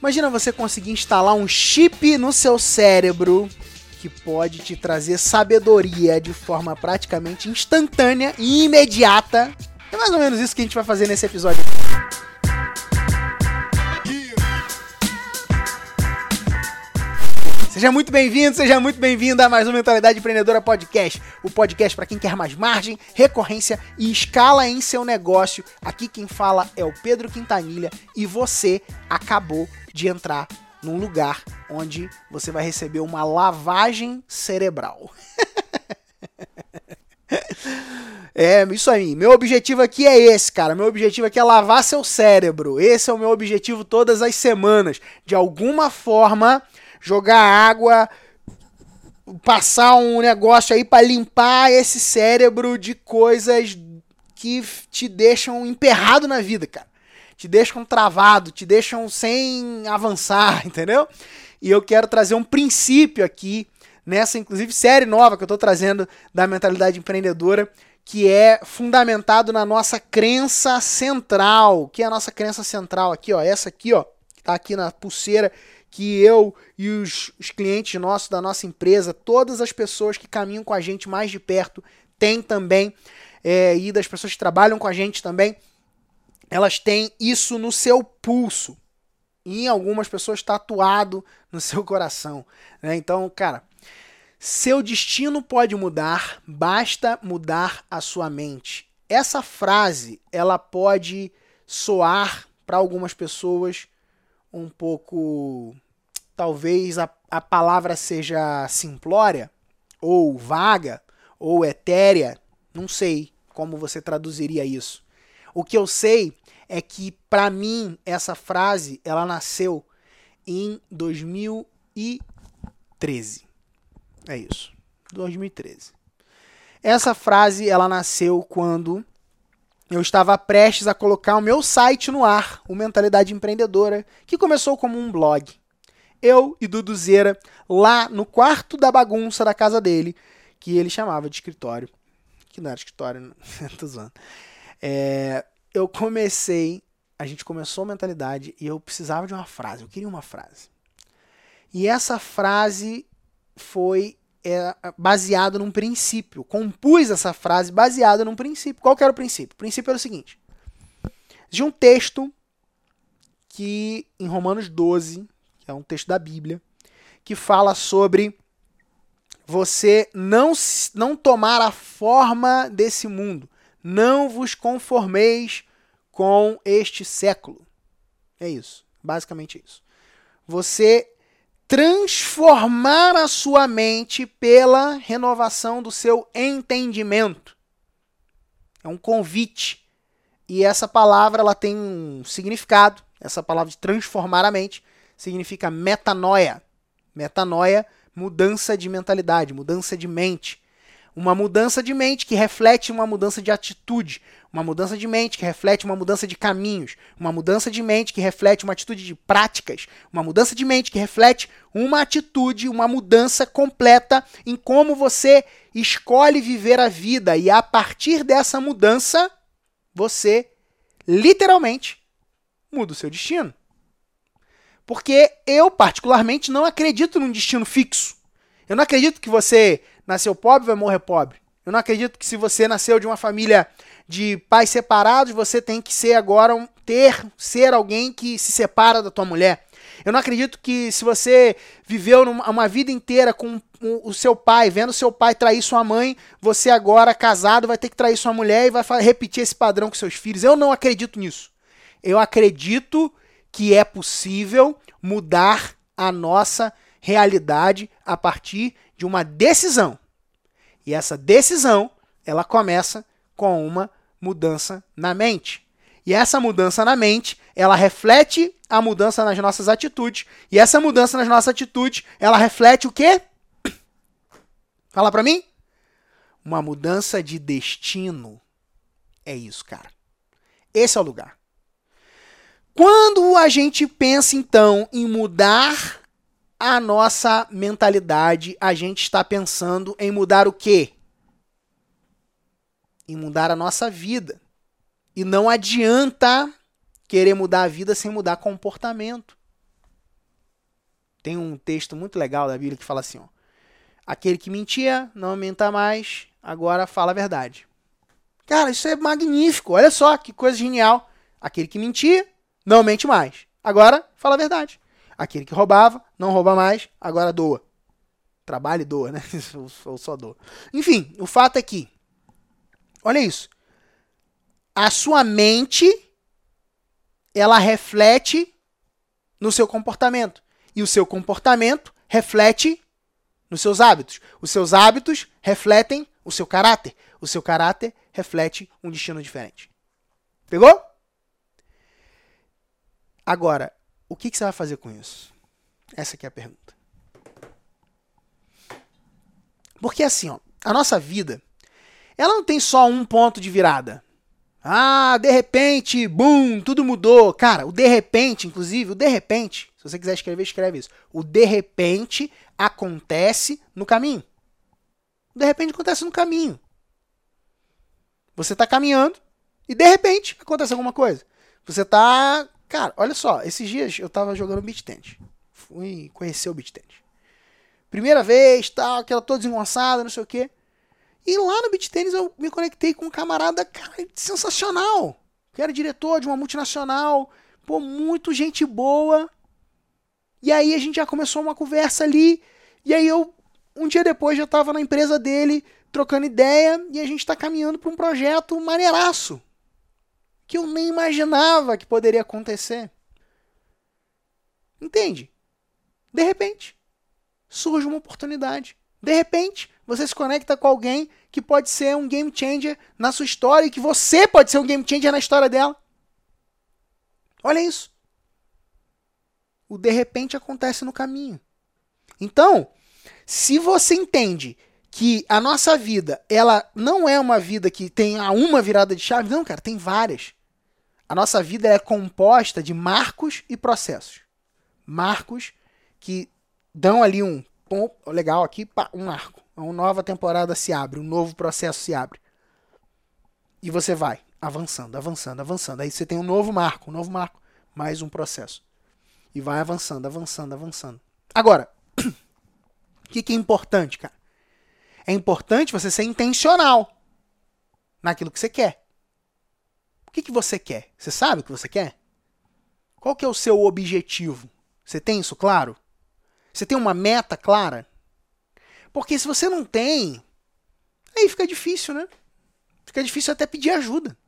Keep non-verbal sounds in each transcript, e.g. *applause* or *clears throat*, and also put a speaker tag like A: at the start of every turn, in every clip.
A: Imagina você conseguir instalar um chip no seu cérebro que pode te trazer sabedoria de forma praticamente instantânea e imediata. É mais ou menos isso que a gente vai fazer nesse episódio. Seja muito bem-vindo, seja muito bem-vinda a mais um Mentalidade Empreendedora Podcast. O podcast para quem quer mais margem, recorrência e escala em seu negócio. Aqui quem fala é o Pedro Quintanilha e você acabou de entrar num lugar onde você vai receber uma lavagem cerebral. *laughs* É, isso aí. Meu objetivo aqui é esse, cara. Meu objetivo aqui é lavar seu cérebro. Esse é o meu objetivo todas as semanas. De alguma forma, jogar água, passar um negócio aí para limpar esse cérebro de coisas que te deixam emperrado na vida, cara. Te deixam travado, te deixam sem avançar, *laughs* entendeu? E eu quero trazer um princípio aqui nessa, inclusive, série nova que eu estou trazendo da mentalidade empreendedora, que é fundamentado na nossa crença central. Que é a nossa crença central aqui, ó. Essa aqui, ó, que tá aqui na pulseira que eu e os, os clientes nossos da nossa empresa, todas as pessoas que caminham com a gente mais de perto, têm também, é, e das pessoas que trabalham com a gente também, elas têm isso no seu pulso. E em algumas pessoas tatuado no seu coração. Né? Então, cara, seu destino pode mudar, basta mudar a sua mente. Essa frase, ela pode soar para algumas pessoas um pouco. Talvez a, a palavra seja simplória, ou vaga, ou etérea, não sei como você traduziria isso. O que eu sei é que para mim essa frase ela nasceu em 2013. É isso. 2013. Essa frase ela nasceu quando eu estava prestes a colocar o meu site no ar, o Mentalidade Empreendedora, que começou como um blog. Eu e Duduzeira, lá no quarto da bagunça da casa dele, que ele chamava de escritório. Que não era escritório, não. *laughs* tô zoando. É, eu comecei, a gente começou a mentalidade e eu precisava de uma frase, eu queria uma frase. E essa frase foi é baseado num princípio. Compus essa frase baseada num princípio. Qual era o princípio? O princípio era o seguinte: de um texto que em Romanos 12, que é um texto da Bíblia, que fala sobre você não não tomar a forma desse mundo. Não vos conformeis com este século. É isso, basicamente isso. Você transformar a sua mente pela renovação do seu entendimento. É um convite. E essa palavra ela tem um significado. Essa palavra de transformar a mente significa metanoia. Metanoia, mudança de mentalidade, mudança de mente. Uma mudança de mente que reflete uma mudança de atitude, uma mudança de mente que reflete uma mudança de caminhos, uma mudança de mente que reflete uma atitude de práticas, uma mudança de mente que reflete uma atitude, uma mudança completa em como você escolhe viver a vida e a partir dessa mudança você literalmente muda o seu destino. Porque eu particularmente não acredito num destino fixo. Eu não acredito que você nasceu pobre, vai morrer pobre. Eu não acredito que se você nasceu de uma família de pais separados, você tem que ser agora um, ter ser alguém que se separa da tua mulher. Eu não acredito que se você viveu numa, uma vida inteira com o seu pai, vendo seu pai trair sua mãe, você agora casado vai ter que trair sua mulher e vai repetir esse padrão com seus filhos. Eu não acredito nisso. Eu acredito que é possível mudar a nossa realidade a partir de uma decisão. E essa decisão, ela começa com uma mudança na mente. E essa mudança na mente, ela reflete a mudança nas nossas atitudes. E essa mudança nas nossas atitudes, ela reflete o quê? *coughs* Fala para mim? Uma mudança de destino. É isso, cara. Esse é o lugar. Quando a gente pensa então em mudar a nossa mentalidade, a gente está pensando em mudar o quê? Em mudar a nossa vida. E não adianta querer mudar a vida sem mudar comportamento. Tem um texto muito legal da Bíblia que fala assim: ó, aquele que mentia não aumenta mais, agora fala a verdade. Cara, isso é magnífico. Olha só que coisa genial. Aquele que mentia não mente mais, agora fala a verdade. Aquele que roubava não rouba mais, agora doa. Trabalha e doa, né? *laughs* Ou só doa. Enfim, o fato é que, olha isso. A sua mente, ela reflete no seu comportamento. E o seu comportamento reflete nos seus hábitos. Os seus hábitos refletem o seu caráter. O seu caráter reflete um destino diferente. Pegou? Agora, o que, que você vai fazer com isso? Essa é a pergunta. Porque assim, ó, a nossa vida, ela não tem só um ponto de virada. Ah, de repente, bum, tudo mudou. Cara, o de repente, inclusive, o de repente, se você quiser escrever, escreve isso. O de repente acontece no caminho. O de repente acontece no caminho. Você está caminhando e de repente acontece alguma coisa. Você está, cara, olha só, esses dias eu estava jogando beat tennis. Fui conhecer o beat tennis. Primeira vez, tal, aquela toda desengonçada, não sei o quê. E lá no beat tênis eu me conectei com um camarada, cara, sensacional. Que era diretor de uma multinacional. Pô, muito gente boa. E aí a gente já começou uma conversa ali. E aí eu, um dia depois, já tava na empresa dele, trocando ideia. E a gente tá caminhando para um projeto maneiraço. Que eu nem imaginava que poderia acontecer. Entende? De repente, surge uma oportunidade. De repente, você se conecta com alguém que pode ser um game changer na sua história e que você pode ser um game changer na história dela. Olha isso. O de repente acontece no caminho. Então, se você entende que a nossa vida, ela não é uma vida que tem uma virada de chave, não, cara, tem várias. A nossa vida é composta de marcos e processos. Marcos que dão ali um pom, legal aqui, pá, um marco. Uma nova temporada se abre, um novo processo se abre. E você vai avançando, avançando, avançando. Aí você tem um novo marco, um novo marco, mais um processo. E vai avançando, avançando, avançando. Agora, *clears throat* o que, que é importante, cara? É importante você ser intencional naquilo que você quer. Que, que você quer? Você sabe o que você quer? Qual que é o seu objetivo? Você tem isso claro? Você tem uma meta clara? Porque se você não tem, aí fica difícil, né? Fica difícil até pedir ajuda.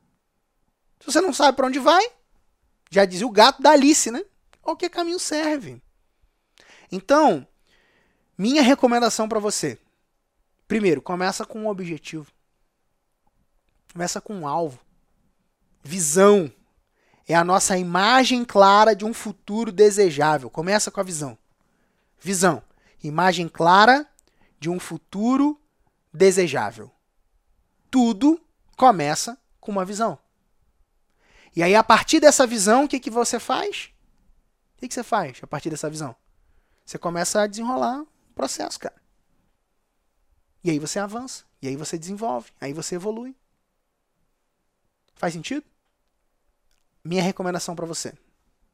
A: Se você não sabe para onde vai, já dizia o gato da Alice, né? Qualquer caminho serve. Então, minha recomendação para você. Primeiro, começa com um objetivo. Começa com um alvo. Visão. É a nossa imagem clara de um futuro desejável. Começa com a visão. Visão. Imagem clara de um futuro desejável. Tudo começa com uma visão. E aí, a partir dessa visão, o que, que você faz? O que, que você faz a partir dessa visão? Você começa a desenrolar o processo, cara. E aí você avança. E aí você desenvolve. Aí você evolui. Faz sentido? Minha recomendação para você,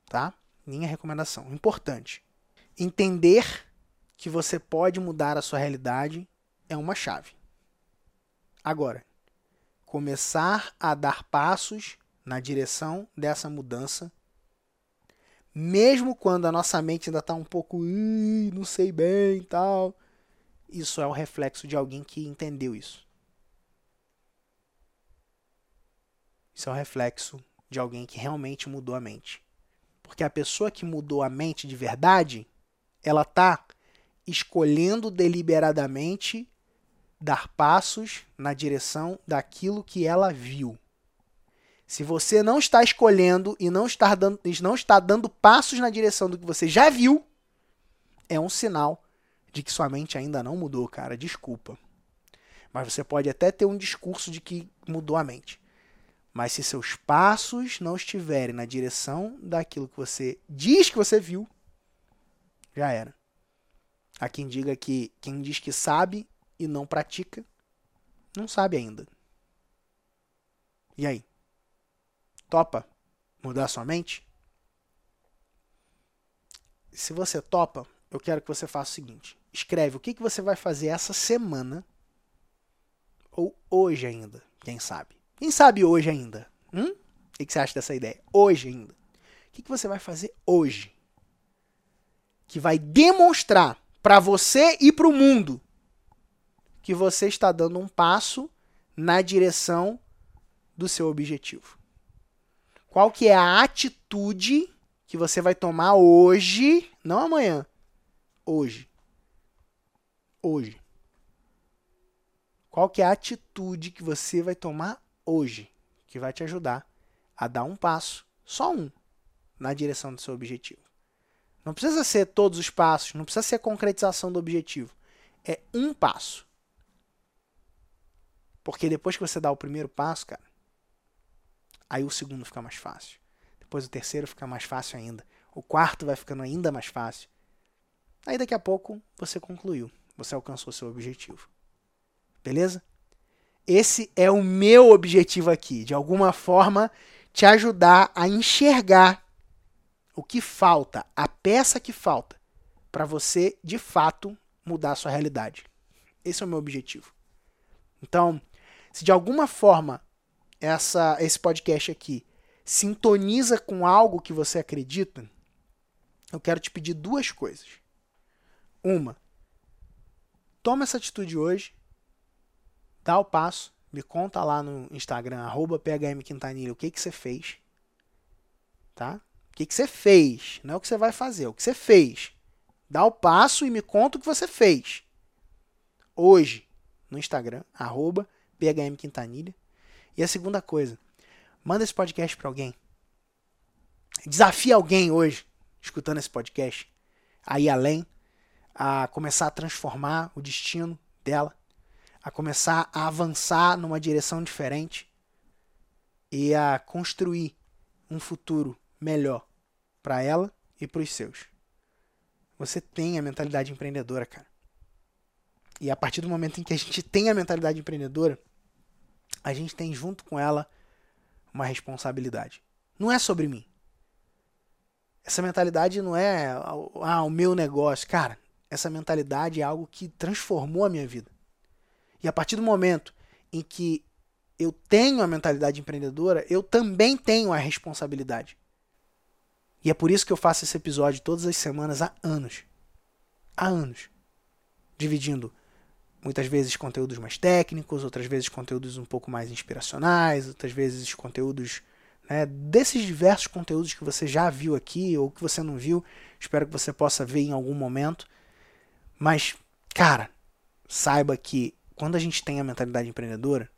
A: tá? Minha recomendação, importante. Entender que você pode mudar a sua realidade é uma chave. Agora, começar a dar passos na direção dessa mudança, mesmo quando a nossa mente ainda está um pouco, não sei bem tal, isso é o reflexo de alguém que entendeu isso. Isso é o reflexo de alguém que realmente mudou a mente. Porque a pessoa que mudou a mente de verdade, ela está escolhendo deliberadamente dar passos na direção daquilo que ela viu. Se você não está escolhendo e não está dando, não está dando passos na direção do que você já viu, é um sinal de que sua mente ainda não mudou, cara. Desculpa. Mas você pode até ter um discurso de que mudou a mente. Mas se seus passos não estiverem na direção daquilo que você diz que você viu, já era. Há quem diga que quem diz que sabe e não pratica, não sabe ainda. E aí? Topa mudar sua mente? Se você topa, eu quero que você faça o seguinte: escreve o que, que você vai fazer essa semana ou hoje ainda, quem sabe. Quem sabe hoje ainda? Hum? O que você acha dessa ideia? Hoje ainda. O que você vai fazer hoje? Que vai demonstrar para você e para o mundo que você está dando um passo na direção do seu objetivo. Qual que é a atitude que você vai tomar hoje, não amanhã, hoje. Hoje. Qual que é a atitude que você vai tomar hoje que vai te ajudar a dar um passo, só um, na direção do seu objetivo. Não precisa ser todos os passos, não precisa ser a concretização do objetivo. É um passo. Porque depois que você dá o primeiro passo, cara, aí o segundo fica mais fácil. Depois o terceiro fica mais fácil ainda. O quarto vai ficando ainda mais fácil. Aí daqui a pouco você concluiu, você alcançou seu objetivo. Beleza? Esse é o meu objetivo aqui, de alguma forma te ajudar a enxergar o que falta, a peça que falta, para você de fato mudar a sua realidade. Esse é o meu objetivo. Então, se de alguma forma essa, esse podcast aqui sintoniza com algo que você acredita, eu quero te pedir duas coisas. Uma, toma essa atitude hoje dá o passo, me conta lá no Instagram, arroba phmquintanilha, o que, que você fez. Tá? O que, que você fez, não é o que você vai fazer, é o que você fez. Dá o passo e me conta o que você fez. Hoje, no Instagram, arroba phmquintanilha. E a segunda coisa, manda esse podcast para alguém. Desafia alguém hoje, escutando esse podcast, a ir além, a começar a transformar o destino dela a começar a avançar numa direção diferente e a construir um futuro melhor para ela e para os seus. Você tem a mentalidade empreendedora, cara. E a partir do momento em que a gente tem a mentalidade empreendedora, a gente tem junto com ela uma responsabilidade. Não é sobre mim. Essa mentalidade não é ah, o meu negócio. Cara, essa mentalidade é algo que transformou a minha vida. E a partir do momento em que eu tenho a mentalidade empreendedora, eu também tenho a responsabilidade. E é por isso que eu faço esse episódio todas as semanas há anos. Há anos. Dividindo muitas vezes conteúdos mais técnicos, outras vezes conteúdos um pouco mais inspiracionais, outras vezes conteúdos né, desses diversos conteúdos que você já viu aqui ou que você não viu. Espero que você possa ver em algum momento. Mas, cara, saiba que quando a gente tem a mentalidade empreendedora,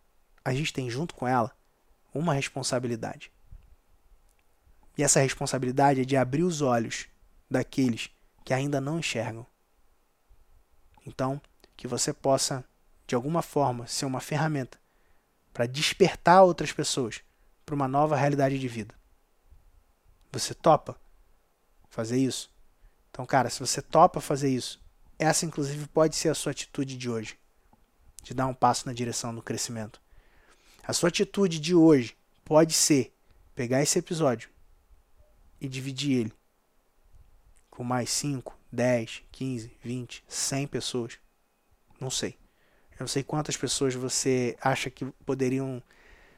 A: a gente tem junto com ela uma responsabilidade. E essa responsabilidade é de abrir os olhos daqueles que ainda não enxergam. Então, que você possa, de alguma forma, ser uma ferramenta para despertar outras pessoas para uma nova realidade de vida. Você topa fazer isso? Então, cara, se você topa fazer isso, essa inclusive pode ser a sua atitude de hoje de dar um passo na direção do crescimento. A sua atitude de hoje pode ser pegar esse episódio e dividir ele com mais 5, 10, 15, 20, 100 pessoas. Não sei. Eu não sei quantas pessoas você acha que poderiam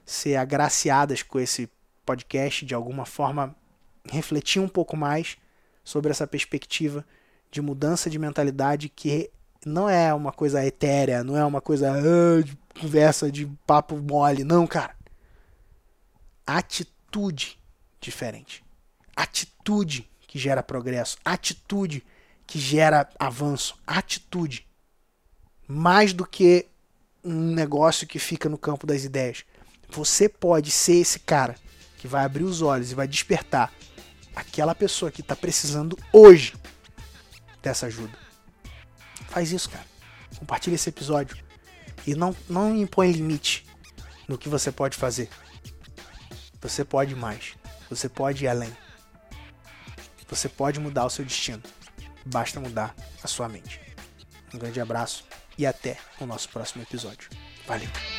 A: ser agraciadas com esse podcast de alguma forma refletir um pouco mais sobre essa perspectiva de mudança de mentalidade que não é uma coisa etérea, não é uma coisa ah, de conversa de papo mole, não, cara. Atitude diferente. Atitude que gera progresso, atitude que gera avanço, atitude. Mais do que um negócio que fica no campo das ideias. Você pode ser esse cara que vai abrir os olhos e vai despertar aquela pessoa que está precisando hoje dessa ajuda. Faz isso, cara. Compartilha esse episódio. E não, não impõe limite no que você pode fazer. Você pode mais. Você pode ir além. Você pode mudar o seu destino. Basta mudar a sua mente. Um grande abraço e até o nosso próximo episódio. Valeu!